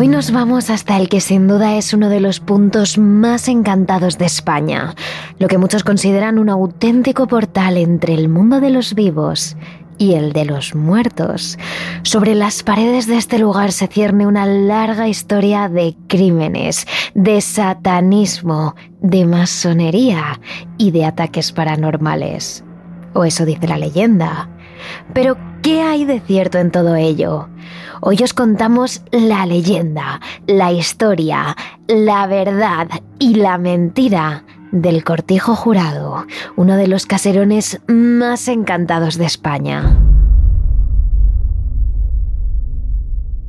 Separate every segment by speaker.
Speaker 1: Hoy nos vamos hasta el que sin duda es uno de los puntos más encantados de España, lo que muchos consideran un auténtico portal entre el mundo de los vivos y el de los muertos. Sobre las paredes de este lugar se cierne una larga historia de crímenes, de satanismo, de masonería y de ataques paranormales. O eso dice la leyenda. Pero, ¿qué hay de cierto en todo ello? Hoy os contamos la leyenda, la historia, la verdad y la mentira del Cortijo Jurado, uno de los caserones más encantados de España.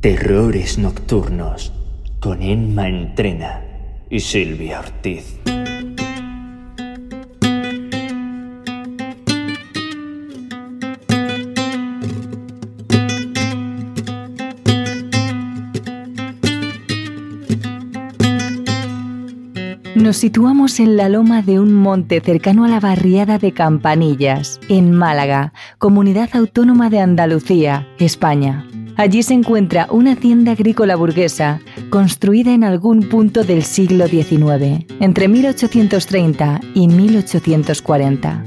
Speaker 2: Terrores Nocturnos con Emma Entrena y Silvia Ortiz.
Speaker 3: Nos situamos en la loma de un monte cercano a la barriada de Campanillas, en Málaga, comunidad autónoma de Andalucía, España. Allí se encuentra una hacienda agrícola burguesa construida en algún punto del siglo XIX, entre 1830 y 1840.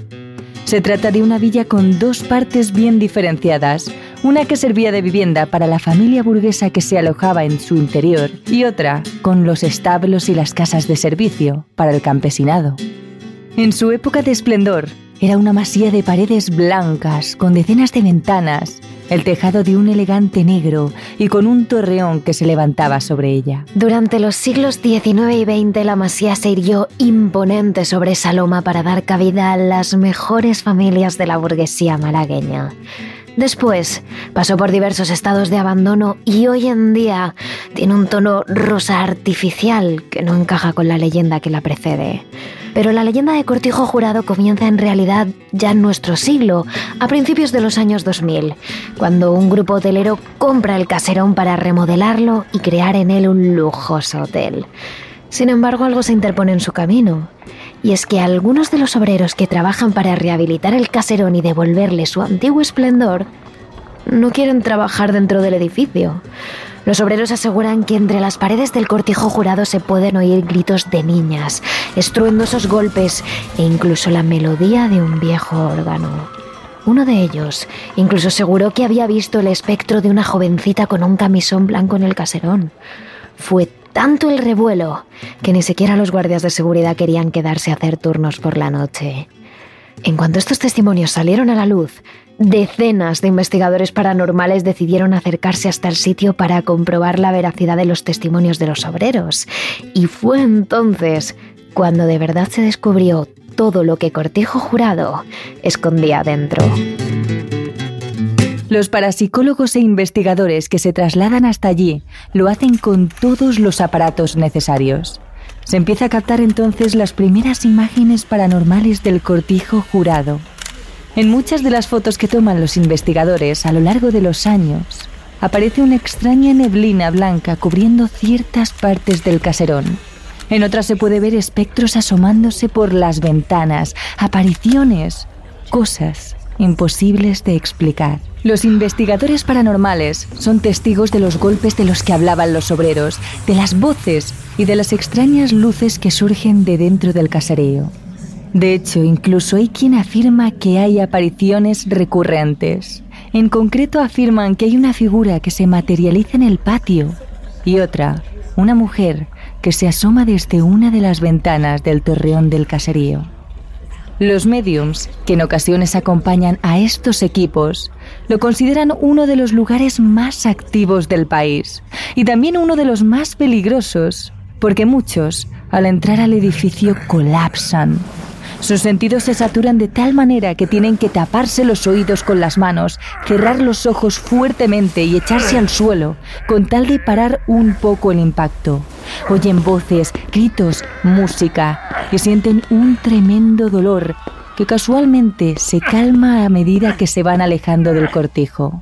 Speaker 3: Se trata de una villa con dos partes bien diferenciadas, una que servía de vivienda para la familia burguesa que se alojaba en su interior y otra con los establos y las casas de servicio para el campesinado. En su época de esplendor, era una masía de paredes blancas con decenas de ventanas, el tejado de un elegante negro y con un torreón que se levantaba sobre ella.
Speaker 1: Durante los siglos XIX y XX la masía se hirió imponente sobre esa loma para dar cabida a las mejores familias de la burguesía malagueña. Después pasó por diversos estados de abandono y hoy en día tiene un tono rosa artificial que no encaja con la leyenda que la precede. Pero la leyenda de Cortijo Jurado comienza en realidad ya en nuestro siglo, a principios de los años 2000, cuando un grupo hotelero compra el caserón para remodelarlo y crear en él un lujoso hotel. Sin embargo, algo se interpone en su camino y es que algunos de los obreros que trabajan para rehabilitar el caserón y devolverle su antiguo esplendor no quieren trabajar dentro del edificio. Los obreros aseguran que entre las paredes del cortijo jurado se pueden oír gritos de niñas, estruendosos golpes e incluso la melodía de un viejo órgano. Uno de ellos incluso aseguró que había visto el espectro de una jovencita con un camisón blanco en el caserón. Fue tanto el revuelo que ni siquiera los guardias de seguridad querían quedarse a hacer turnos por la noche. En cuanto estos testimonios salieron a la luz, decenas de investigadores paranormales decidieron acercarse hasta el sitio para comprobar la veracidad de los testimonios de los obreros. Y fue entonces cuando de verdad se descubrió todo lo que Cortijo Jurado escondía dentro.
Speaker 3: Los parapsicólogos e investigadores que se trasladan hasta allí lo hacen con todos los aparatos necesarios. Se empieza a captar entonces las primeras imágenes paranormales del cortijo jurado. En muchas de las fotos que toman los investigadores a lo largo de los años, aparece una extraña neblina blanca cubriendo ciertas partes del caserón. En otras se puede ver espectros asomándose por las ventanas, apariciones, cosas imposibles de explicar. Los investigadores paranormales son testigos de los golpes de los que hablaban los obreros, de las voces y de las extrañas luces que surgen de dentro del caserío. De hecho, incluso hay quien afirma que hay apariciones recurrentes. En concreto afirman que hay una figura que se materializa en el patio y otra, una mujer, que se asoma desde una de las ventanas del torreón del caserío. Los mediums, que en ocasiones acompañan a estos equipos, lo consideran uno de los lugares más activos del país y también uno de los más peligrosos, porque muchos, al entrar al edificio, colapsan sus sentidos se saturan de tal manera que tienen que taparse los oídos con las manos, cerrar los ojos fuertemente y echarse al suelo, con tal de parar un poco el impacto. Oyen voces, gritos, música y sienten un tremendo dolor que casualmente se calma a medida que se van alejando del cortijo.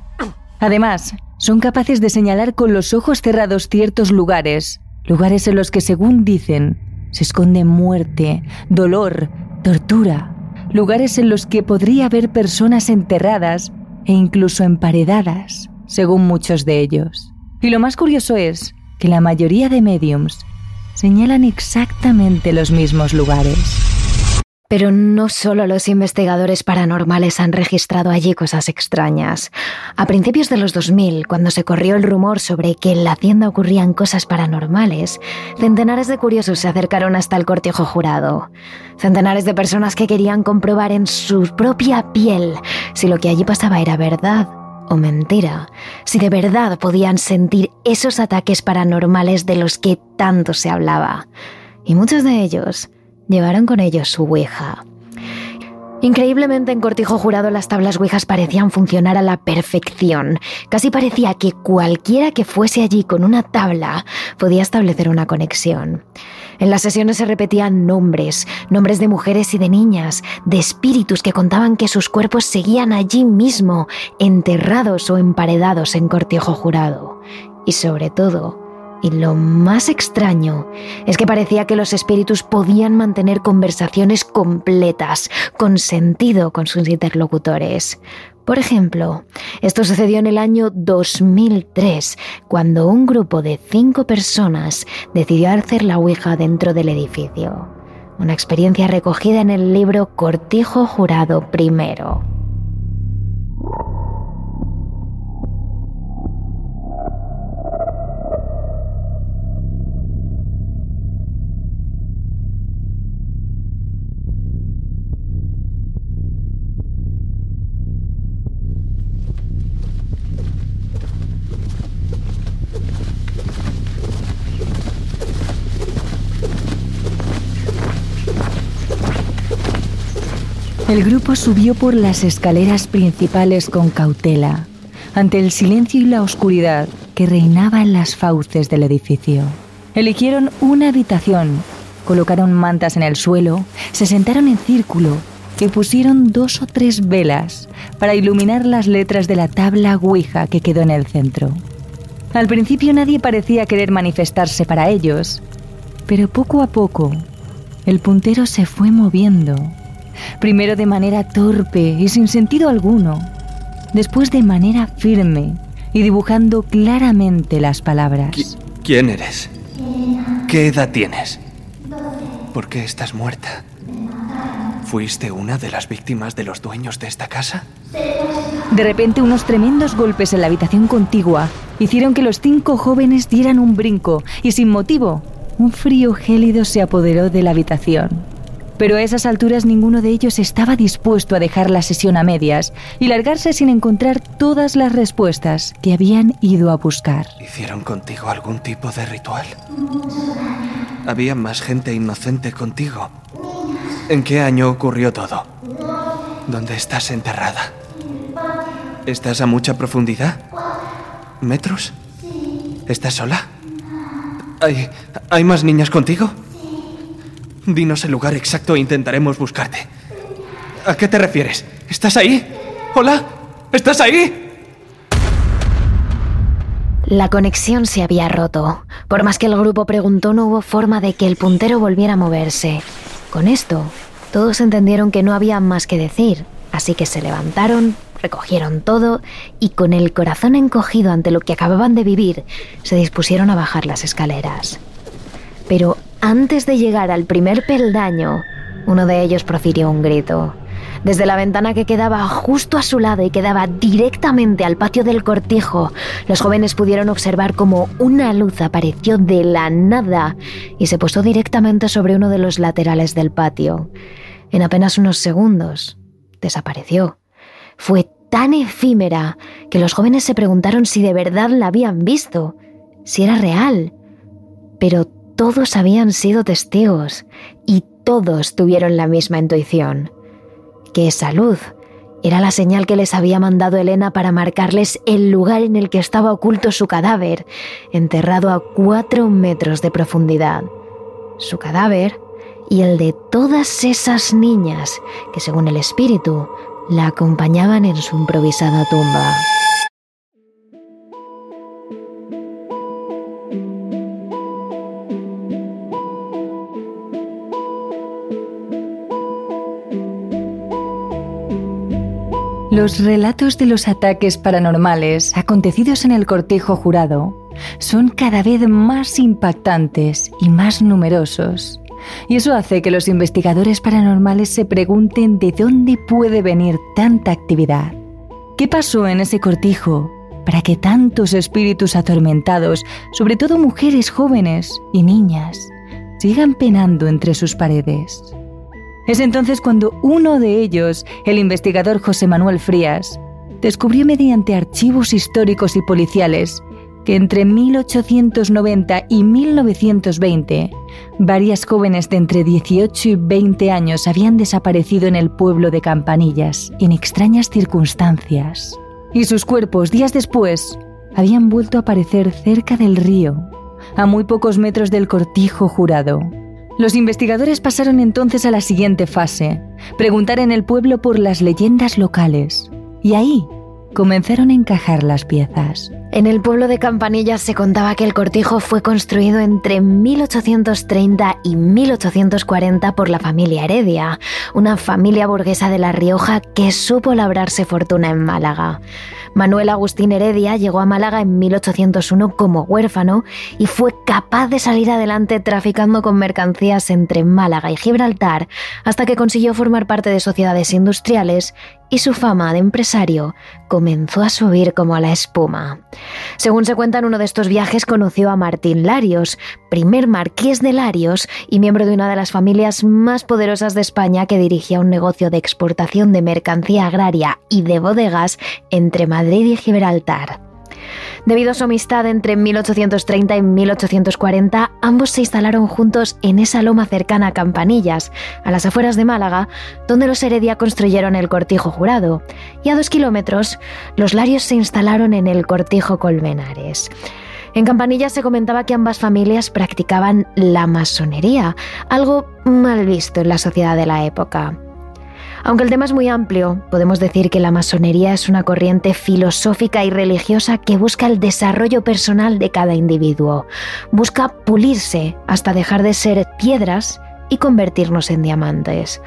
Speaker 3: Además, son capaces de señalar con los ojos cerrados ciertos lugares, lugares en los que, según dicen, se esconde muerte, dolor, tortura, lugares en los que podría haber personas enterradas e incluso emparedadas, según muchos de ellos. Y lo más curioso es que la mayoría de mediums señalan exactamente los mismos lugares.
Speaker 1: Pero no solo los investigadores paranormales han registrado allí cosas extrañas. A principios de los 2000, cuando se corrió el rumor sobre que en la hacienda ocurrían cosas paranormales, centenares de curiosos se acercaron hasta el cortejo jurado. Centenares de personas que querían comprobar en su propia piel si lo que allí pasaba era verdad o mentira, si de verdad podían sentir esos ataques paranormales de los que tanto se hablaba. Y muchos de ellos Llevaron con ellos su Ouija. Increíblemente en Cortijo Jurado las tablas Ouijas parecían funcionar a la perfección. Casi parecía que cualquiera que fuese allí con una tabla podía establecer una conexión. En las sesiones se repetían nombres, nombres de mujeres y de niñas, de espíritus que contaban que sus cuerpos seguían allí mismo, enterrados o emparedados en Cortijo Jurado. Y sobre todo, y lo más extraño es que parecía que los espíritus podían mantener conversaciones completas, con sentido con sus interlocutores. Por ejemplo, esto sucedió en el año 2003, cuando un grupo de cinco personas decidió hacer la Ouija dentro del edificio. Una experiencia recogida en el libro Cortijo Jurado primero.
Speaker 3: El grupo subió por las escaleras principales con cautela, ante el silencio y la oscuridad que reinaba en las fauces del edificio. Eligieron una habitación, colocaron mantas en el suelo, se sentaron en círculo y pusieron dos o tres velas para iluminar las letras de la tabla Ouija que quedó en el centro. Al principio nadie parecía querer manifestarse para ellos, pero poco a poco el puntero se fue moviendo primero de manera torpe y sin sentido alguno, después de manera firme y dibujando claramente las palabras.
Speaker 4: ¿Quién eres? ¿Qué edad tienes? ¿Por qué estás muerta? ¿Fuiste una de las víctimas de los dueños de esta casa?
Speaker 3: De repente unos tremendos golpes en la habitación contigua hicieron que los cinco jóvenes dieran un brinco y sin motivo, un frío gélido se apoderó de la habitación. Pero a esas alturas ninguno de ellos estaba dispuesto a dejar la sesión a medias y largarse sin encontrar todas las respuestas que habían ido a buscar.
Speaker 4: ¿Hicieron contigo algún tipo de ritual? ¿Había más gente inocente contigo? ¿En qué año ocurrió todo? ¿Dónde estás enterrada? ¿Estás a mucha profundidad? ¿Metros? ¿Estás sola? ¿Hay, ¿Hay más niñas contigo? Dinos el lugar exacto e intentaremos buscarte. ¿A qué te refieres? ¿Estás ahí? ¿Hola? ¿Estás ahí?
Speaker 1: La conexión se había roto. Por más que el grupo preguntó, no hubo forma de que el puntero volviera a moverse. Con esto, todos entendieron que no había más que decir, así que se levantaron, recogieron todo y con el corazón encogido ante lo que acababan de vivir, se dispusieron a bajar las escaleras. Pero antes de llegar al primer peldaño, uno de ellos profirió un grito. Desde la ventana que quedaba justo a su lado y quedaba directamente al patio del cortijo, los jóvenes pudieron observar cómo una luz apareció de la nada y se posó directamente sobre uno de los laterales del patio. En apenas unos segundos, desapareció. Fue tan efímera que los jóvenes se preguntaron si de verdad la habían visto, si era real. Pero todos habían sido testigos y todos tuvieron la misma intuición, que esa luz era la señal que les había mandado Elena para marcarles el lugar en el que estaba oculto su cadáver, enterrado a cuatro metros de profundidad. Su cadáver y el de todas esas niñas que, según el espíritu, la acompañaban en su improvisada tumba.
Speaker 3: Los relatos de los ataques paranormales acontecidos en el cortejo jurado son cada vez más impactantes y más numerosos. Y eso hace que los investigadores paranormales se pregunten de dónde puede venir tanta actividad. ¿Qué pasó en ese cortijo para que tantos espíritus atormentados, sobre todo mujeres jóvenes y niñas, sigan penando entre sus paredes? Es entonces cuando uno de ellos, el investigador José Manuel Frías, descubrió mediante archivos históricos y policiales que entre 1890 y 1920 varias jóvenes de entre 18 y 20 años habían desaparecido en el pueblo de Campanillas en extrañas circunstancias. Y sus cuerpos, días después, habían vuelto a aparecer cerca del río, a muy pocos metros del cortijo jurado. Los investigadores pasaron entonces a la siguiente fase, preguntar en el pueblo por las leyendas locales. Y ahí comenzaron a encajar las piezas.
Speaker 1: En el pueblo de Campanillas se contaba que el cortijo fue construido entre 1830 y 1840 por la familia Heredia, una familia burguesa de La Rioja que supo labrarse fortuna en Málaga. Manuel Agustín Heredia llegó a Málaga en 1801 como huérfano y fue capaz de salir adelante traficando con mercancías entre Málaga y Gibraltar hasta que consiguió formar parte de sociedades industriales y su fama de empresario comenzó a subir como la espuma. Según se cuenta en uno de estos viajes, conoció a Martín Larios, primer marqués de Larios y miembro de una de las familias más poderosas de España que dirigía un negocio de exportación de mercancía agraria y de bodegas entre Madrid y Gibraltar. Debido a su amistad entre 1830 y 1840, ambos se instalaron juntos en esa loma cercana a Campanillas, a las afueras de Málaga, donde los Heredia construyeron el cortijo jurado, y a dos kilómetros, los Larios se instalaron en el cortijo Colmenares. En Campanillas se comentaba que ambas familias practicaban la masonería, algo mal visto en la sociedad de la época. Aunque el tema es muy amplio, podemos decir que la masonería es una corriente filosófica y religiosa que busca el desarrollo personal de cada individuo. Busca pulirse hasta dejar de ser piedras y convertirnos en diamantes.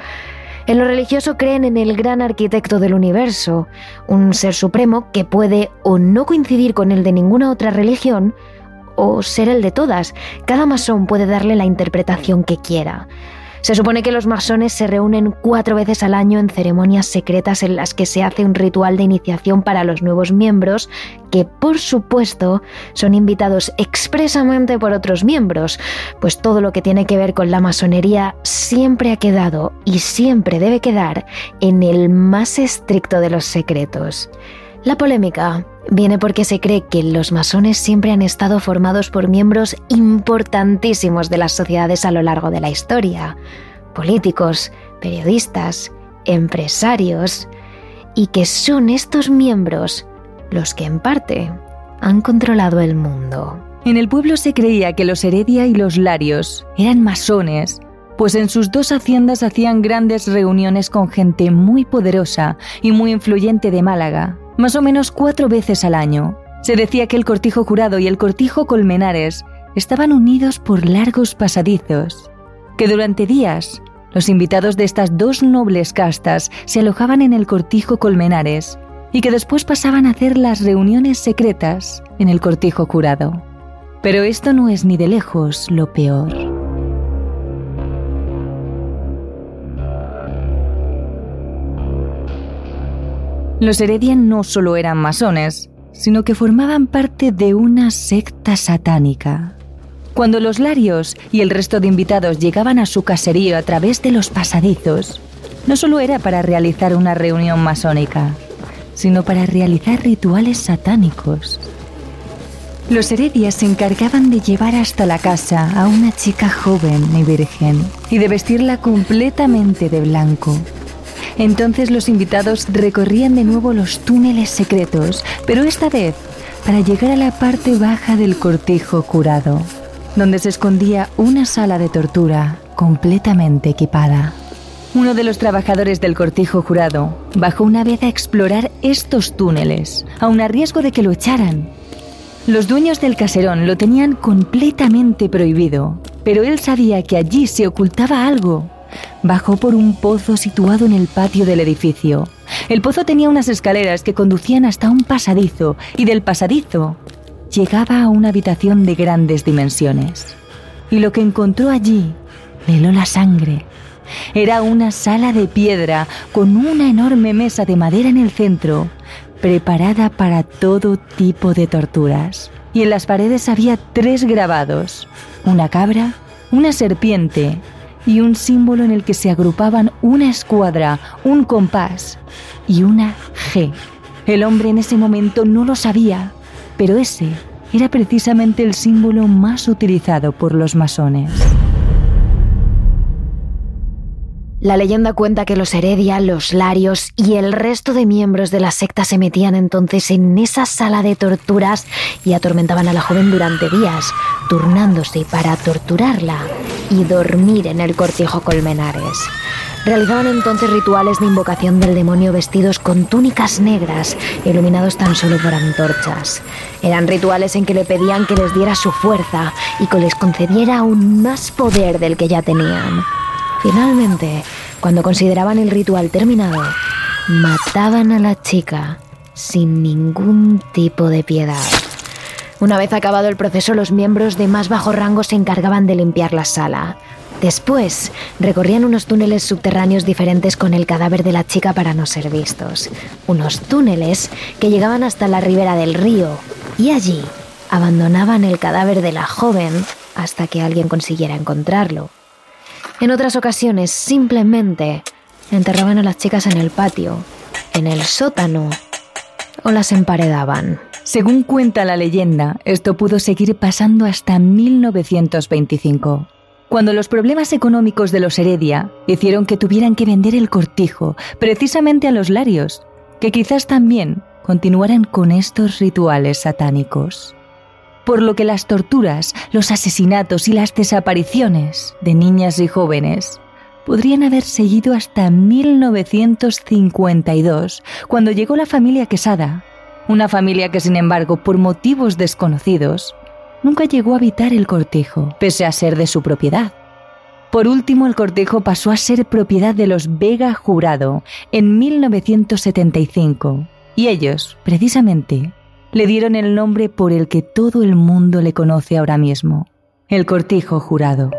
Speaker 1: En lo religioso creen en el gran arquitecto del universo, un ser supremo que puede o no coincidir con el de ninguna otra religión, o ser el de todas. Cada masón puede darle la interpretación que quiera. Se supone que los masones se reúnen cuatro veces al año en ceremonias secretas en las que se hace un ritual de iniciación para los nuevos miembros, que por supuesto son invitados expresamente por otros miembros, pues todo lo que tiene que ver con la masonería siempre ha quedado y siempre debe quedar en el más estricto de los secretos. La polémica viene porque se cree que los masones siempre han estado formados por miembros importantísimos de las sociedades a lo largo de la historia, políticos, periodistas, empresarios, y que son estos miembros los que en parte han controlado el mundo.
Speaker 3: En el pueblo se creía que los Heredia y los Larios eran masones, pues en sus dos haciendas hacían grandes reuniones con gente muy poderosa y muy influyente de Málaga, más o menos cuatro veces al año. Se decía que el cortijo jurado y el cortijo colmenares estaban unidos por largos pasadizos, que durante días los invitados de estas dos nobles castas se alojaban en el cortijo colmenares y que después pasaban a hacer las reuniones secretas en el cortijo jurado. Pero esto no es ni de lejos lo peor. Los Heredia no solo eran masones, sino que formaban parte de una secta satánica. Cuando los Larios y el resto de invitados llegaban a su caserío a través de los pasadizos, no solo era para realizar una reunión masónica, sino para realizar rituales satánicos. Los Heredias se encargaban de llevar hasta la casa a una chica joven y virgen y de vestirla completamente de blanco entonces los invitados recorrían de nuevo los túneles secretos, pero esta vez para llegar a la parte baja del cortijo curado, donde se escondía una sala de tortura completamente equipada. Uno de los trabajadores del cortijo jurado bajó una vez a explorar estos túneles, aun a riesgo de que lo echaran. Los dueños del caserón lo tenían completamente prohibido, pero él sabía que allí se ocultaba algo bajó por un pozo situado en el patio del edificio. El pozo tenía unas escaleras que conducían hasta un pasadizo y del pasadizo llegaba a una habitación de grandes dimensiones. Y lo que encontró allí le la sangre. Era una sala de piedra con una enorme mesa de madera en el centro, preparada para todo tipo de torturas. Y en las paredes había tres grabados, una cabra, una serpiente y un símbolo en el que se agrupaban una escuadra, un compás y una G. El hombre en ese momento no lo sabía, pero ese era precisamente el símbolo más utilizado por los masones.
Speaker 1: La leyenda cuenta que los Heredia, los Larios y el resto de miembros de la secta se metían entonces en esa sala de torturas y atormentaban a la joven durante días, turnándose para torturarla y dormir en el cortijo Colmenares. Realizaban entonces rituales de invocación del demonio vestidos con túnicas negras, iluminados tan solo por antorchas. Eran rituales en que le pedían que les diera su fuerza y que les concediera aún más poder del que ya tenían. Finalmente, cuando consideraban el ritual terminado, mataban a la chica sin ningún tipo de piedad. Una vez acabado el proceso, los miembros de más bajo rango se encargaban de limpiar la sala. Después, recorrían unos túneles subterráneos diferentes con el cadáver de la chica para no ser vistos. Unos túneles que llegaban hasta la ribera del río y allí abandonaban el cadáver de la joven hasta que alguien consiguiera encontrarlo. En otras ocasiones simplemente enterraban a las chicas en el patio, en el sótano o las emparedaban.
Speaker 3: Según cuenta la leyenda, esto pudo seguir pasando hasta 1925, cuando los problemas económicos de los Heredia hicieron que tuvieran que vender el cortijo precisamente a los Larios, que quizás también continuaran con estos rituales satánicos por lo que las torturas, los asesinatos y las desapariciones de niñas y jóvenes podrían haber seguido hasta 1952, cuando llegó la familia Quesada, una familia que sin embargo, por motivos desconocidos, nunca llegó a habitar el cortejo, pese a ser de su propiedad. Por último, el cortejo pasó a ser propiedad de los Vega Jurado en 1975, y ellos, precisamente, le dieron el nombre por el que todo el mundo le conoce ahora mismo, el cortijo jurado.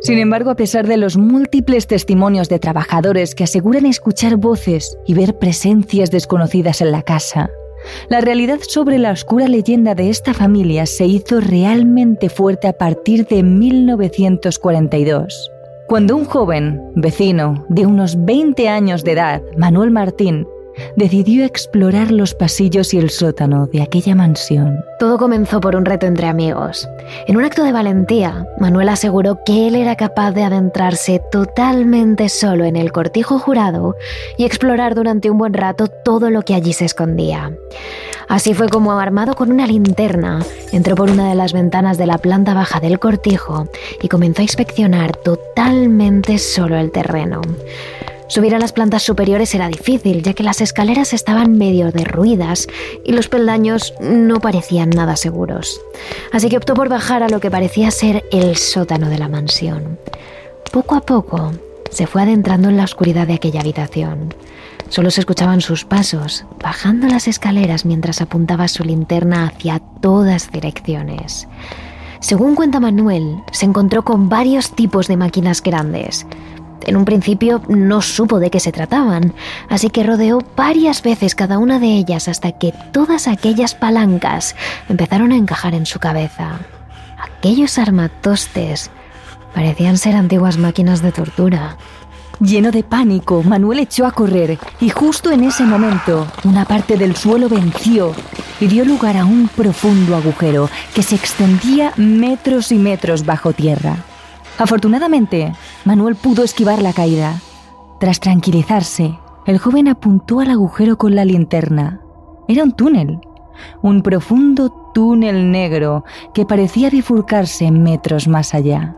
Speaker 3: Sin embargo, a pesar de los múltiples testimonios de trabajadores que aseguran escuchar voces y ver presencias desconocidas en la casa, la realidad sobre la oscura leyenda de esta familia se hizo realmente fuerte a partir de 1942, cuando un joven, vecino, de unos 20 años de edad, Manuel Martín, decidió explorar los pasillos y el sótano de aquella mansión.
Speaker 1: Todo comenzó por un reto entre amigos. En un acto de valentía, Manuel aseguró que él era capaz de adentrarse totalmente solo en el cortijo jurado y explorar durante un buen rato todo lo que allí se escondía. Así fue como, armado con una linterna, entró por una de las ventanas de la planta baja del cortijo y comenzó a inspeccionar totalmente solo el terreno. Subir a las plantas superiores era difícil, ya que las escaleras estaban medio derruidas y los peldaños no parecían nada seguros. Así que optó por bajar a lo que parecía ser el sótano de la mansión. Poco a poco se fue adentrando en la oscuridad de aquella habitación. Solo se escuchaban sus pasos, bajando las escaleras mientras apuntaba su linterna hacia todas direcciones. Según cuenta Manuel, se encontró con varios tipos de máquinas grandes, en un principio no supo de qué se trataban, así que rodeó varias veces cada una de ellas hasta que todas aquellas palancas empezaron a encajar en su cabeza. Aquellos armatostes parecían ser antiguas máquinas de tortura.
Speaker 3: Lleno de pánico, Manuel echó a correr y justo en ese momento una parte del suelo venció y dio lugar a un profundo agujero que se extendía metros y metros bajo tierra. Afortunadamente, Manuel pudo esquivar la caída. Tras tranquilizarse, el joven apuntó al agujero con la linterna. Era un túnel, un profundo túnel negro que parecía bifurcarse metros más allá.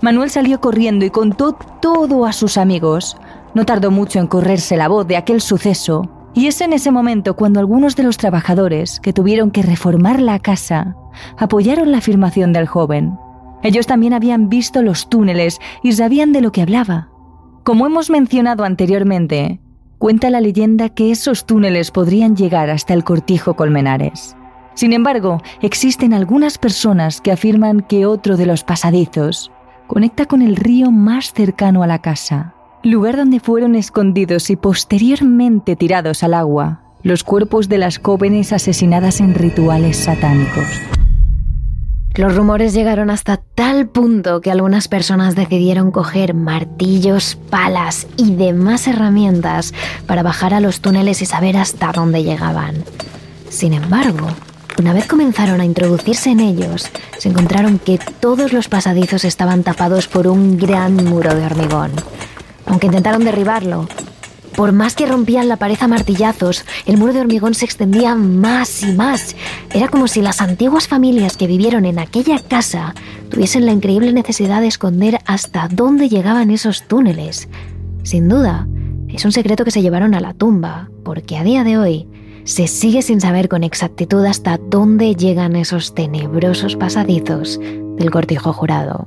Speaker 3: Manuel salió corriendo y contó todo a sus amigos. No tardó mucho en correrse la voz de aquel suceso, y es en ese momento cuando algunos de los trabajadores que tuvieron que reformar la casa apoyaron la afirmación del joven Ellos también habían visto los túneles y sabían de lo que hablaba. Como hemos mencionado anteriormente, cuenta la leyenda que esos túneles podrían llegar hasta el cortijo Colmenares. Sin embargo, existen algunas personas que afirman que otro de los pasadizos conecta con el río más cercano a la casa, lugar donde fueron escondidos y posteriormente tirados al agua los cuerpos de las jóvenes asesinadas en rituales satánicos.
Speaker 1: Los rumores llegaron hasta tal punto que algunas personas decidieron coger martillos, palas y demás herramientas para bajar a los túneles y saber hasta dónde llegaban. Sin embargo, una vez comenzaron a introducirse en ellos, se encontraron que todos los pasadizos estaban tapados por un gran muro de hormigón. Aunque intentaron derribarlo, por más que rompían la pared a martillazos, el muro de hormigón se extendía más y más. Era como si las antiguas familias que vivieron en aquella casa tuviesen la increíble necesidad de esconder hasta dónde llegaban esos túneles. Sin duda, es un secreto que se llevaron a la tumba, porque a día de hoy se sigue sin saber con exactitud hasta dónde llegan esos tenebrosos pasadizos del cortijo jurado.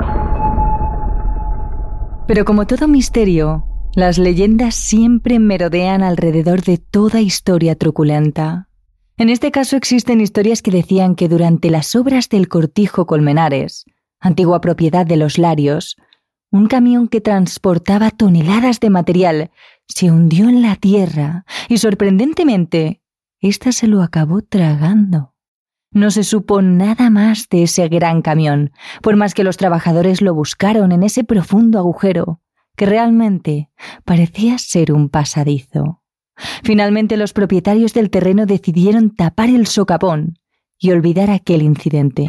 Speaker 3: Pero como todo misterio, las leyendas siempre merodean alrededor de toda historia truculenta. En este caso existen historias que decían que durante las obras del Cortijo Colmenares, antigua propiedad de los Larios, un camión que transportaba toneladas de material se hundió en la tierra y sorprendentemente, ésta se lo acabó tragando. No se supo nada más de ese gran camión, por más que los trabajadores lo buscaron en ese profundo agujero, que realmente parecía ser un pasadizo. Finalmente los propietarios del terreno decidieron tapar el socapón y olvidar aquel incidente.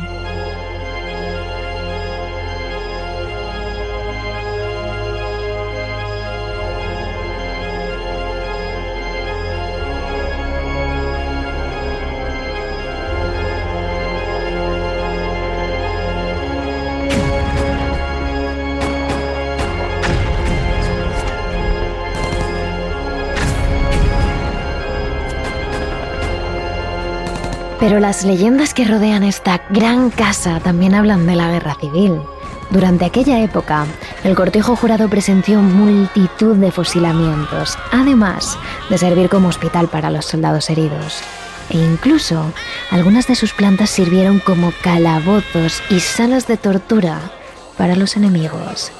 Speaker 1: Pero las leyendas que rodean esta gran casa también hablan de la guerra civil. Durante aquella época, el cortijo jurado presenció multitud de fusilamientos, además de servir como hospital para los soldados heridos. E incluso, algunas de sus plantas sirvieron como calabozos y salas de tortura para los enemigos.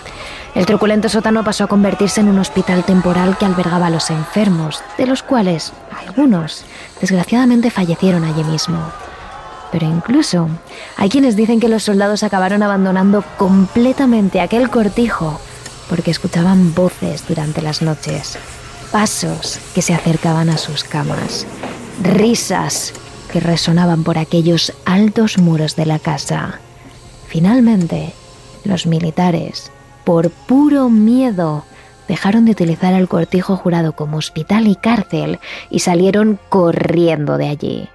Speaker 1: El truculento sótano pasó a convertirse en un hospital temporal que albergaba a los enfermos, de los cuales algunos desgraciadamente fallecieron allí mismo. Pero incluso hay quienes dicen que los soldados acabaron abandonando completamente aquel cortijo porque escuchaban voces durante las noches, pasos que se acercaban a sus camas, risas que resonaban por aquellos altos muros de la casa. Finalmente, los militares por puro miedo, dejaron de utilizar el cortijo jurado como hospital y cárcel y salieron corriendo de allí.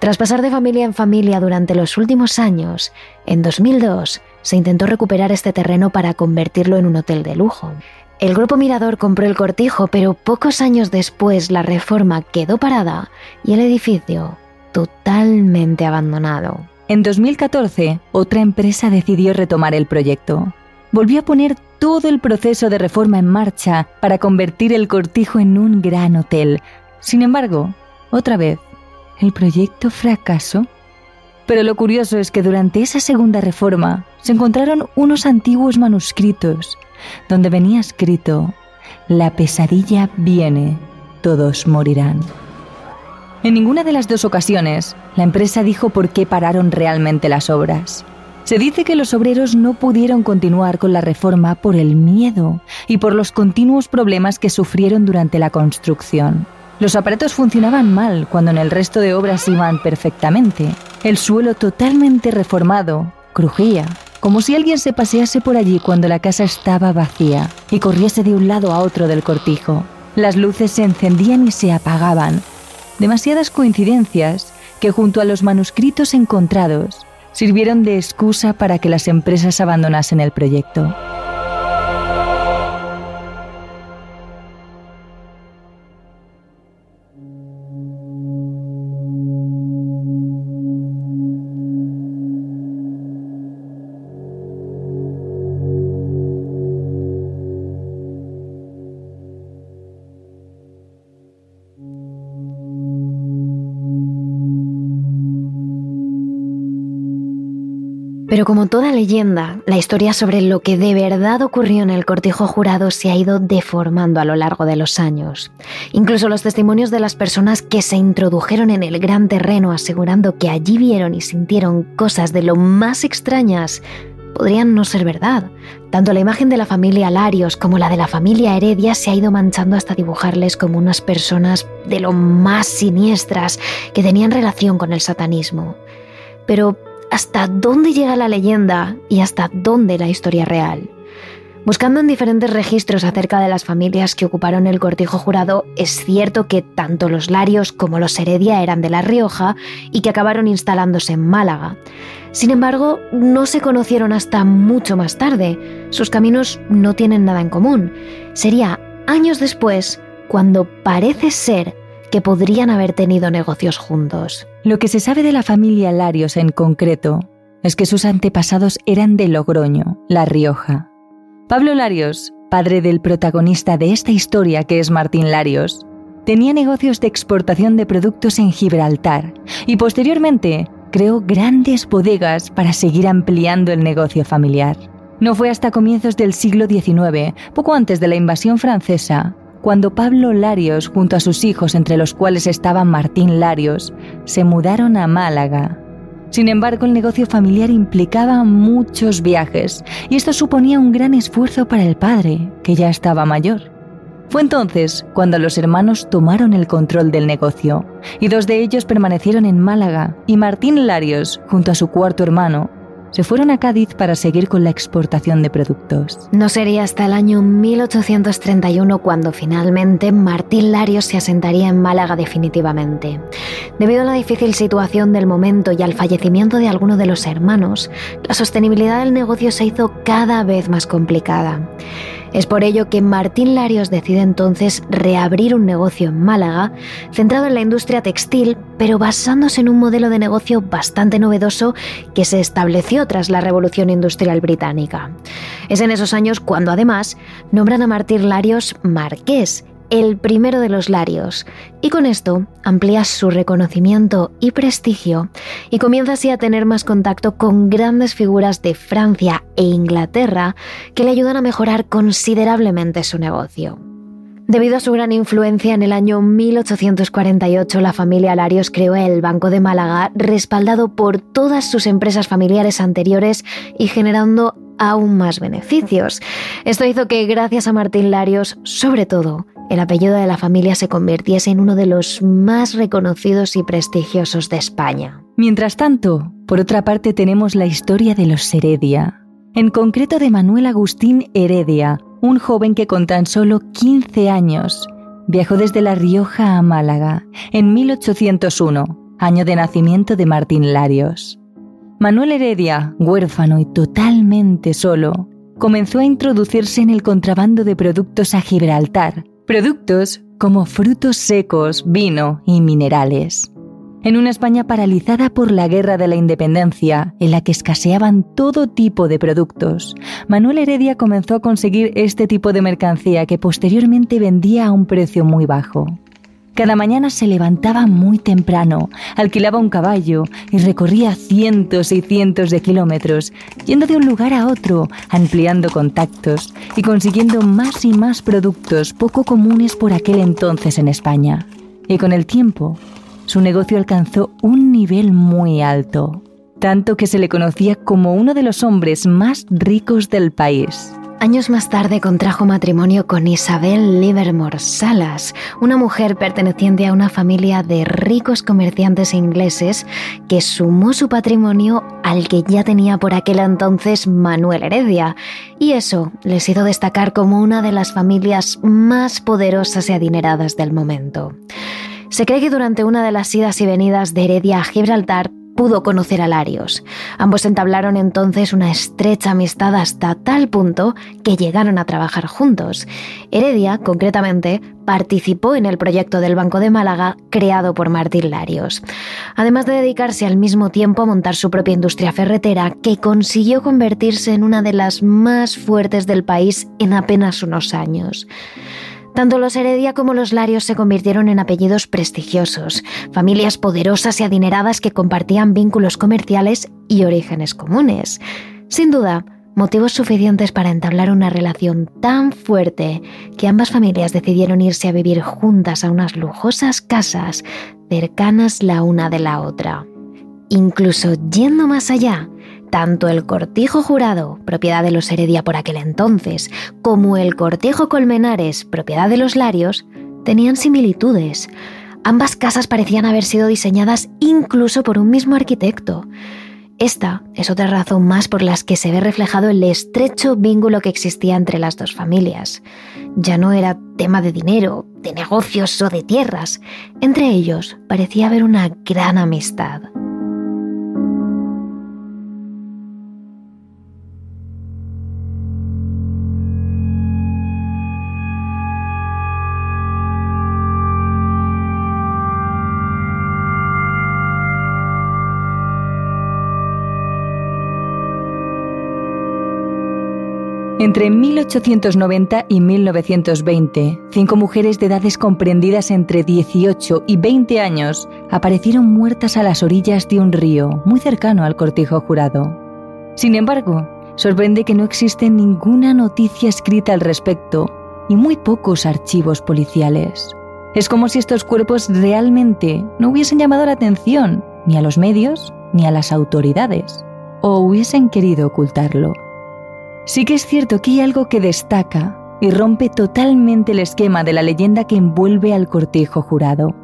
Speaker 1: Tras pasar de familia en familia durante los últimos años, en 2002 se intentó recuperar este terreno para convertirlo en un hotel de lujo. El grupo Mirador compró el cortijo, pero pocos años después la reforma quedó parada y el edificio totalmente abandonado.
Speaker 3: En 2014, otra empresa decidió retomar el proyecto volvió a poner todo el proceso de reforma en marcha para convertir el cortijo en un gran hotel. Sin embargo, otra vez, el proyecto fracasó. Pero lo curioso es que durante esa segunda reforma se encontraron unos antiguos manuscritos donde venía escrito, La pesadilla viene, todos morirán. En ninguna de las dos ocasiones, la empresa dijo por qué pararon realmente las obras. Se dice que los obreros no pudieron continuar con la reforma por el miedo y por los continuos problemas que sufrieron durante la construcción. Los aparatos funcionaban mal cuando en el resto de obras iban perfectamente. El suelo totalmente reformado crujía, como si alguien se pasease por allí cuando la casa estaba vacía y corriese de un lado a otro del cortijo. Las luces se encendían y se apagaban. Demasiadas coincidencias que junto a los manuscritos encontrados sirvieron de excusa para que las empresas abandonasen el proyecto.
Speaker 1: Pero como toda leyenda, la historia sobre lo que de verdad ocurrió en el cortijo jurado se ha ido deformando a lo largo de los años. Incluso los testimonios de las personas que se introdujeron en el gran terreno asegurando que allí vieron y sintieron cosas de lo más extrañas podrían no ser verdad. Tanto la imagen de la familia Larios como la de la familia Heredia se ha ido manchando hasta dibujarles como unas personas de lo más siniestras que tenían relación con el satanismo. Pero hasta dónde llega la leyenda y hasta dónde la historia real. Buscando en diferentes registros acerca de las familias que ocuparon el cortijo jurado, es cierto que tanto los Larios como los Heredia eran de La Rioja y que acabaron instalándose en Málaga. Sin embargo, no se conocieron hasta mucho más tarde. Sus caminos no tienen nada en común. Sería años después cuando parece ser que podrían haber tenido negocios juntos.
Speaker 3: Lo que se sabe de la familia Larios en concreto es que sus antepasados eran de Logroño, La Rioja. Pablo Larios, padre del protagonista de esta historia que es Martín Larios, tenía negocios de exportación de productos en Gibraltar y posteriormente creó grandes bodegas para seguir ampliando el negocio familiar. No fue hasta comienzos del siglo XIX, poco antes de la invasión francesa, cuando Pablo Larios, junto a sus hijos, entre los cuales estaba Martín Larios, se mudaron a Málaga. Sin embargo, el negocio familiar implicaba muchos viajes y esto suponía un gran esfuerzo para el padre, que ya estaba mayor. Fue entonces cuando los hermanos tomaron el control del negocio, y dos de ellos permanecieron en Málaga, y Martín Larios, junto a su cuarto hermano, se fueron a Cádiz para seguir con la exportación de productos.
Speaker 1: No sería hasta el año 1831 cuando finalmente Martín Larios se asentaría en Málaga definitivamente. Debido a la difícil situación del momento y al fallecimiento de alguno de los hermanos, la sostenibilidad del negocio se hizo cada vez más complicada. Es por ello que Martín Larios decide entonces reabrir un negocio en Málaga, centrado en la industria textil, pero basándose en un modelo de negocio bastante novedoso que se estableció tras la Revolución Industrial Británica. Es en esos años cuando además nombran a Martín Larios marqués el primero de los Larios, y con esto amplía su reconocimiento y prestigio y comienza así a tener más contacto con grandes figuras de Francia e Inglaterra que le ayudan a mejorar considerablemente su negocio. Debido a su gran influencia, en el año 1848 la familia Larios creó el Banco de Málaga, respaldado por todas sus empresas familiares anteriores y generando aún más beneficios. Esto hizo que, gracias a Martín Larios, sobre todo, el apellido de la familia se convirtiese en uno de los más reconocidos y prestigiosos de España.
Speaker 3: Mientras tanto, por otra parte tenemos la historia de los Heredia, en concreto de Manuel Agustín Heredia, un joven que con tan solo 15 años viajó desde La Rioja a Málaga en 1801, año de nacimiento de Martín Larios. Manuel Heredia, huérfano y totalmente solo, comenzó a introducirse en el contrabando de productos a Gibraltar, Productos como frutos secos, vino y minerales. En una España paralizada por la Guerra de la Independencia, en la que escaseaban todo tipo de productos, Manuel Heredia comenzó a conseguir este tipo de mercancía que posteriormente vendía a un precio muy bajo. Cada mañana se levantaba muy temprano, alquilaba un caballo y recorría cientos y cientos de kilómetros, yendo de un lugar a otro, ampliando contactos y consiguiendo más y más productos poco comunes por aquel entonces en España. Y con el tiempo, su negocio alcanzó un nivel muy alto, tanto que se le conocía como uno de los hombres más ricos del país.
Speaker 1: Años más tarde contrajo matrimonio con Isabel Livermore Salas, una mujer perteneciente a una familia de ricos comerciantes ingleses que sumó su patrimonio al que ya tenía por aquel entonces Manuel Heredia, y eso les hizo destacar como una de las familias más poderosas y adineradas del momento. Se cree que durante una de las idas y venidas de Heredia a Gibraltar pudo conocer a Larios. Ambos entablaron entonces una estrecha amistad hasta tal punto que llegaron a trabajar juntos. Heredia, concretamente, participó en el proyecto del Banco de Málaga creado por Martín Larios, además de dedicarse al mismo tiempo a montar su propia industria ferretera que consiguió convertirse en una de las más fuertes del país en apenas unos años. Tanto los Heredia como los Larios se convirtieron en apellidos prestigiosos, familias poderosas y adineradas que compartían vínculos comerciales y orígenes comunes. Sin duda, motivos suficientes para entablar una relación tan fuerte que ambas familias decidieron irse a vivir juntas a unas lujosas casas cercanas la una de la otra. Incluso yendo más allá, tanto el cortijo jurado, propiedad de los Heredia por aquel entonces, como el cortijo Colmenares, propiedad de los Larios, tenían similitudes. Ambas casas parecían haber sido diseñadas incluso por un mismo arquitecto. Esta es otra razón más por las que se ve reflejado el estrecho vínculo que existía entre las dos familias. Ya no era tema de dinero, de negocios o de tierras. Entre ellos parecía haber una gran amistad.
Speaker 3: Entre 1890 y 1920, cinco mujeres de edades comprendidas entre 18 y 20 años aparecieron muertas a las orillas de un río muy cercano al cortijo jurado. Sin embargo, sorprende que no existe ninguna noticia escrita al respecto y muy pocos archivos policiales. Es como si estos cuerpos realmente no hubiesen llamado la atención ni a los medios ni a las autoridades, o hubiesen querido ocultarlo. Sí que es cierto que hay algo que destaca y rompe totalmente el esquema de la leyenda que envuelve al cortejo jurado.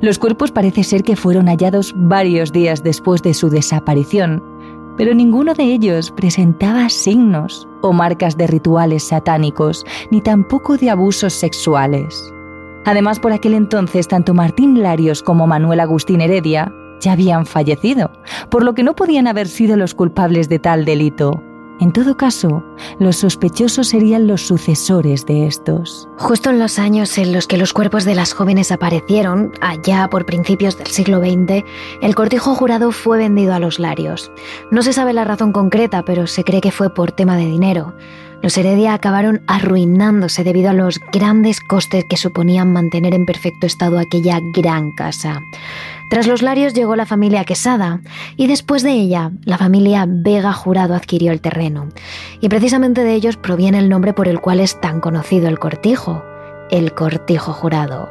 Speaker 3: Los cuerpos parece ser que fueron hallados varios días después de su desaparición, pero ninguno de ellos presentaba signos o marcas de rituales satánicos, ni tampoco de abusos sexuales. Además, por aquel entonces, tanto Martín Larios como Manuel Agustín Heredia ya habían fallecido, por lo que no podían haber sido los culpables de tal delito, en todo caso, los sospechosos serían los sucesores de estos.
Speaker 1: Justo en los años en los que los cuerpos de las jóvenes aparecieron, allá por principios del siglo XX, el cortijo jurado fue vendido a los Larios. No se sabe la razón concreta, pero se cree que fue por tema de dinero. Los Heredia acabaron arruinándose debido a los grandes costes que suponían mantener en perfecto estado aquella gran casa. Tras los Larios llegó la familia Quesada y después de ella la familia Vega Jurado adquirió el terreno. Y precisamente de ellos proviene el nombre por el cual es tan conocido el cortijo, el cortijo jurado.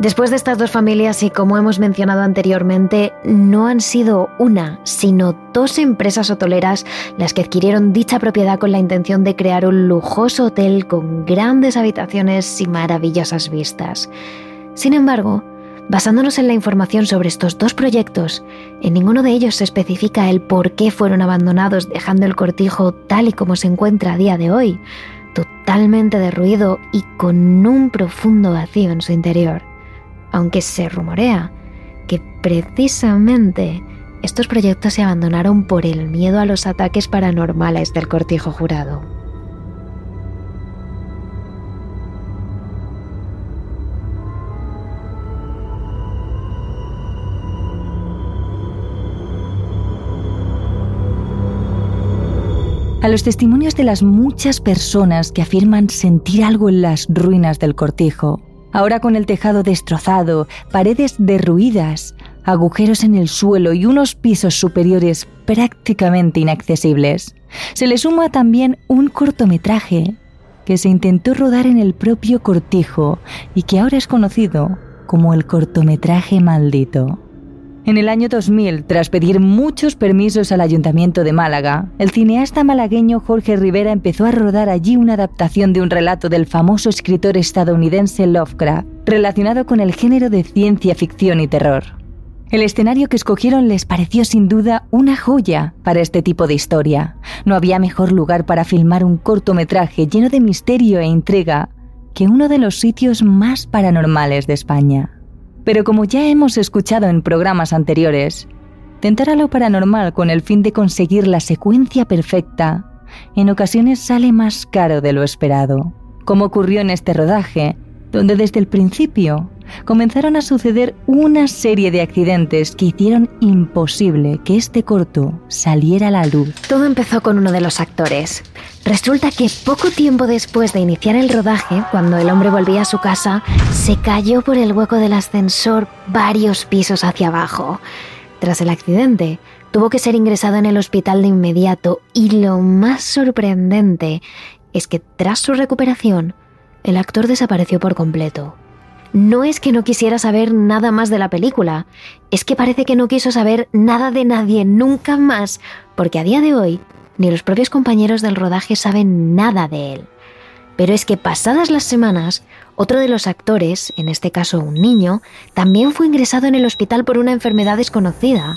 Speaker 1: Después de estas dos familias y como hemos mencionado anteriormente, no han sido una, sino dos empresas hoteleras las que adquirieron dicha propiedad con la intención de crear un lujoso hotel con grandes habitaciones y maravillosas vistas. Sin embargo, Basándonos en la información sobre estos dos proyectos, en ninguno de ellos se especifica el por qué fueron abandonados dejando el cortijo tal y como se encuentra a día de hoy, totalmente derruido y con un profundo vacío en su interior. Aunque se rumorea que precisamente estos proyectos se abandonaron por el miedo a los ataques paranormales del cortijo jurado.
Speaker 3: a los testimonios de las muchas personas que afirman sentir algo en las ruinas del cortijo, ahora con el tejado destrozado, paredes derruidas, agujeros en el suelo y unos pisos superiores prácticamente inaccesibles. Se le suma también un cortometraje que se intentó rodar en el propio cortijo y que ahora es conocido como el cortometraje maldito. En el año 2000, tras pedir muchos permisos al Ayuntamiento de Málaga, el cineasta malagueño Jorge Rivera empezó a rodar allí una adaptación de un relato del famoso escritor estadounidense Lovecraft, relacionado con el género de ciencia ficción y terror. El escenario que escogieron les pareció sin duda una joya para este tipo de historia. No había mejor lugar para filmar un cortometraje lleno de misterio e intriga que uno de los sitios más paranormales de España. Pero como ya hemos escuchado en programas anteriores, tentar a lo paranormal con el fin de conseguir la secuencia perfecta en ocasiones sale más caro de lo esperado, como ocurrió en este rodaje, donde desde el principio comenzaron a suceder una serie de accidentes que hicieron imposible que este corto saliera a la luz.
Speaker 1: Todo empezó con uno de los actores. Resulta que poco tiempo después de iniciar el rodaje, cuando el hombre volvía a su casa, se cayó por el hueco del ascensor varios pisos hacia abajo. Tras el accidente, tuvo que ser ingresado en el hospital de inmediato y lo más sorprendente es que tras su recuperación, el actor desapareció por completo. No es que no quisiera saber nada más de la película, es que parece que no quiso saber nada de nadie nunca más, porque a día de hoy ni los propios compañeros del rodaje saben nada de él. Pero es que pasadas las semanas, otro de los actores, en este caso un niño, también fue ingresado en el hospital por una enfermedad desconocida.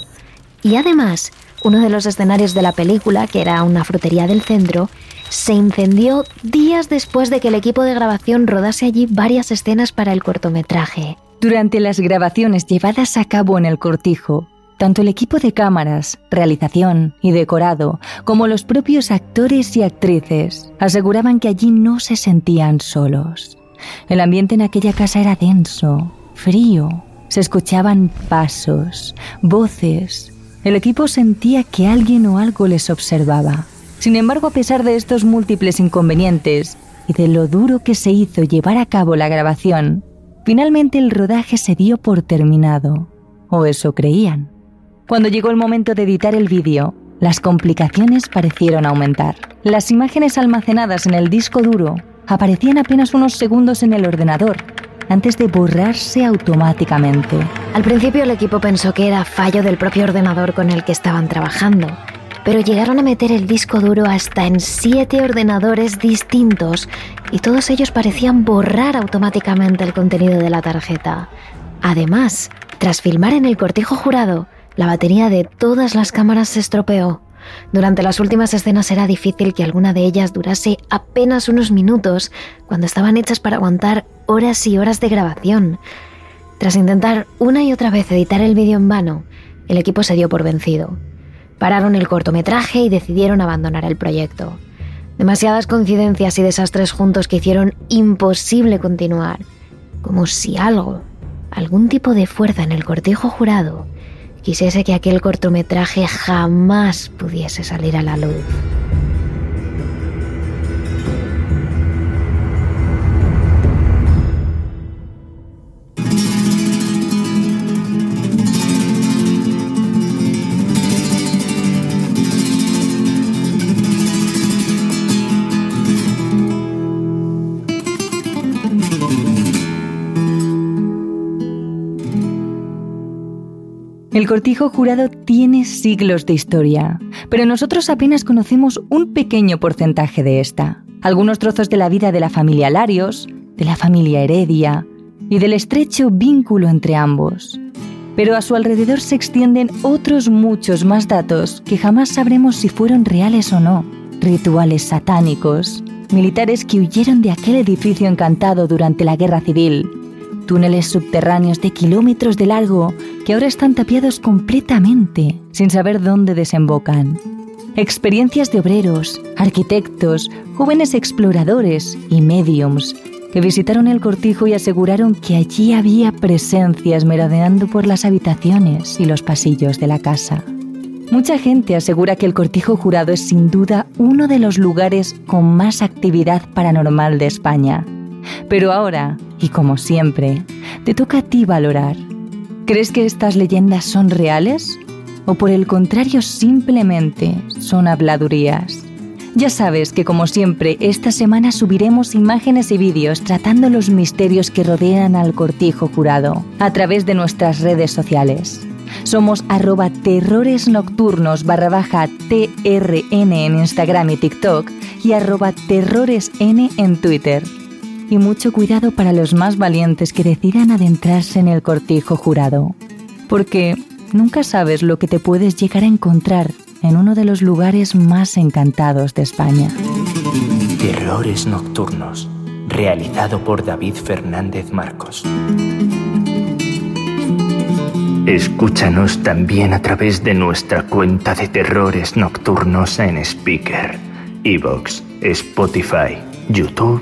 Speaker 1: Y además, uno de los escenarios de la película, que era una frutería del centro, se incendió días después de que el equipo de grabación rodase allí varias escenas para el cortometraje.
Speaker 3: Durante las grabaciones llevadas a cabo en el cortijo, tanto el equipo de cámaras, realización y decorado, como los propios actores y actrices, aseguraban que allí no se sentían solos. El ambiente en aquella casa era denso, frío, se escuchaban pasos, voces. El equipo sentía que alguien o algo les observaba. Sin embargo, a pesar de estos múltiples inconvenientes y de lo duro que se hizo llevar a cabo la grabación, finalmente el rodaje se dio por terminado, o eso creían. Cuando llegó el momento de editar el vídeo, las complicaciones parecieron aumentar. Las imágenes almacenadas en el disco duro aparecían apenas unos segundos en el ordenador, antes de borrarse automáticamente.
Speaker 1: Al principio el equipo pensó que era fallo del propio ordenador con el que estaban trabajando, pero llegaron a meter el disco duro hasta en siete ordenadores distintos y todos ellos parecían borrar automáticamente el contenido de la tarjeta. Además, tras filmar en el cortijo jurado, la batería de todas las cámaras se estropeó. Durante las últimas escenas era difícil que alguna de ellas durase apenas unos minutos, cuando estaban hechas para aguantar horas y horas de grabación. Tras intentar una y otra vez editar el vídeo en vano, el equipo se dio por vencido. Pararon el cortometraje y decidieron abandonar el proyecto. Demasiadas coincidencias y desastres juntos que hicieron imposible continuar, como si algo, algún tipo de fuerza en el cortijo jurado, quisiese que aquel cortometraje jamás pudiese salir a la luz.
Speaker 3: El cortijo jurado tiene siglos de historia, pero nosotros apenas conocemos un pequeño porcentaje de esta. Algunos trozos de la vida de la familia Larios, de la familia Heredia y del estrecho vínculo entre ambos. Pero a su alrededor se extienden otros muchos más datos que jamás sabremos si fueron reales o no. Rituales satánicos, militares que huyeron de aquel edificio encantado durante la guerra civil, túneles subterráneos de kilómetros de largo que ahora están tapiados completamente, sin saber dónde desembocan. Experiencias de obreros, arquitectos, jóvenes exploradores y mediums que visitaron el cortijo y aseguraron que allí había presencias merodeando por las habitaciones y los pasillos de la casa. Mucha gente asegura que el cortijo jurado es sin duda uno de los lugares con más actividad paranormal de España. Pero ahora, y como siempre, te toca a ti valorar. ¿Crees que estas leyendas son reales? ¿O por el contrario simplemente son habladurías? Ya sabes que como siempre esta semana subiremos imágenes y vídeos tratando los misterios que rodean al cortijo jurado a través de nuestras redes sociales. Somos arroba terrores nocturnos barra baja TRN en Instagram y TikTok y arroba terroresn en Twitter y mucho cuidado para los más valientes que decidan adentrarse en el cortijo jurado, porque nunca sabes lo que te puedes llegar a encontrar en uno de los lugares más encantados de España.
Speaker 2: Terrores Nocturnos, realizado por David Fernández Marcos. Escúchanos también a través de nuestra cuenta de Terrores Nocturnos en Speaker, Evox, Spotify, YouTube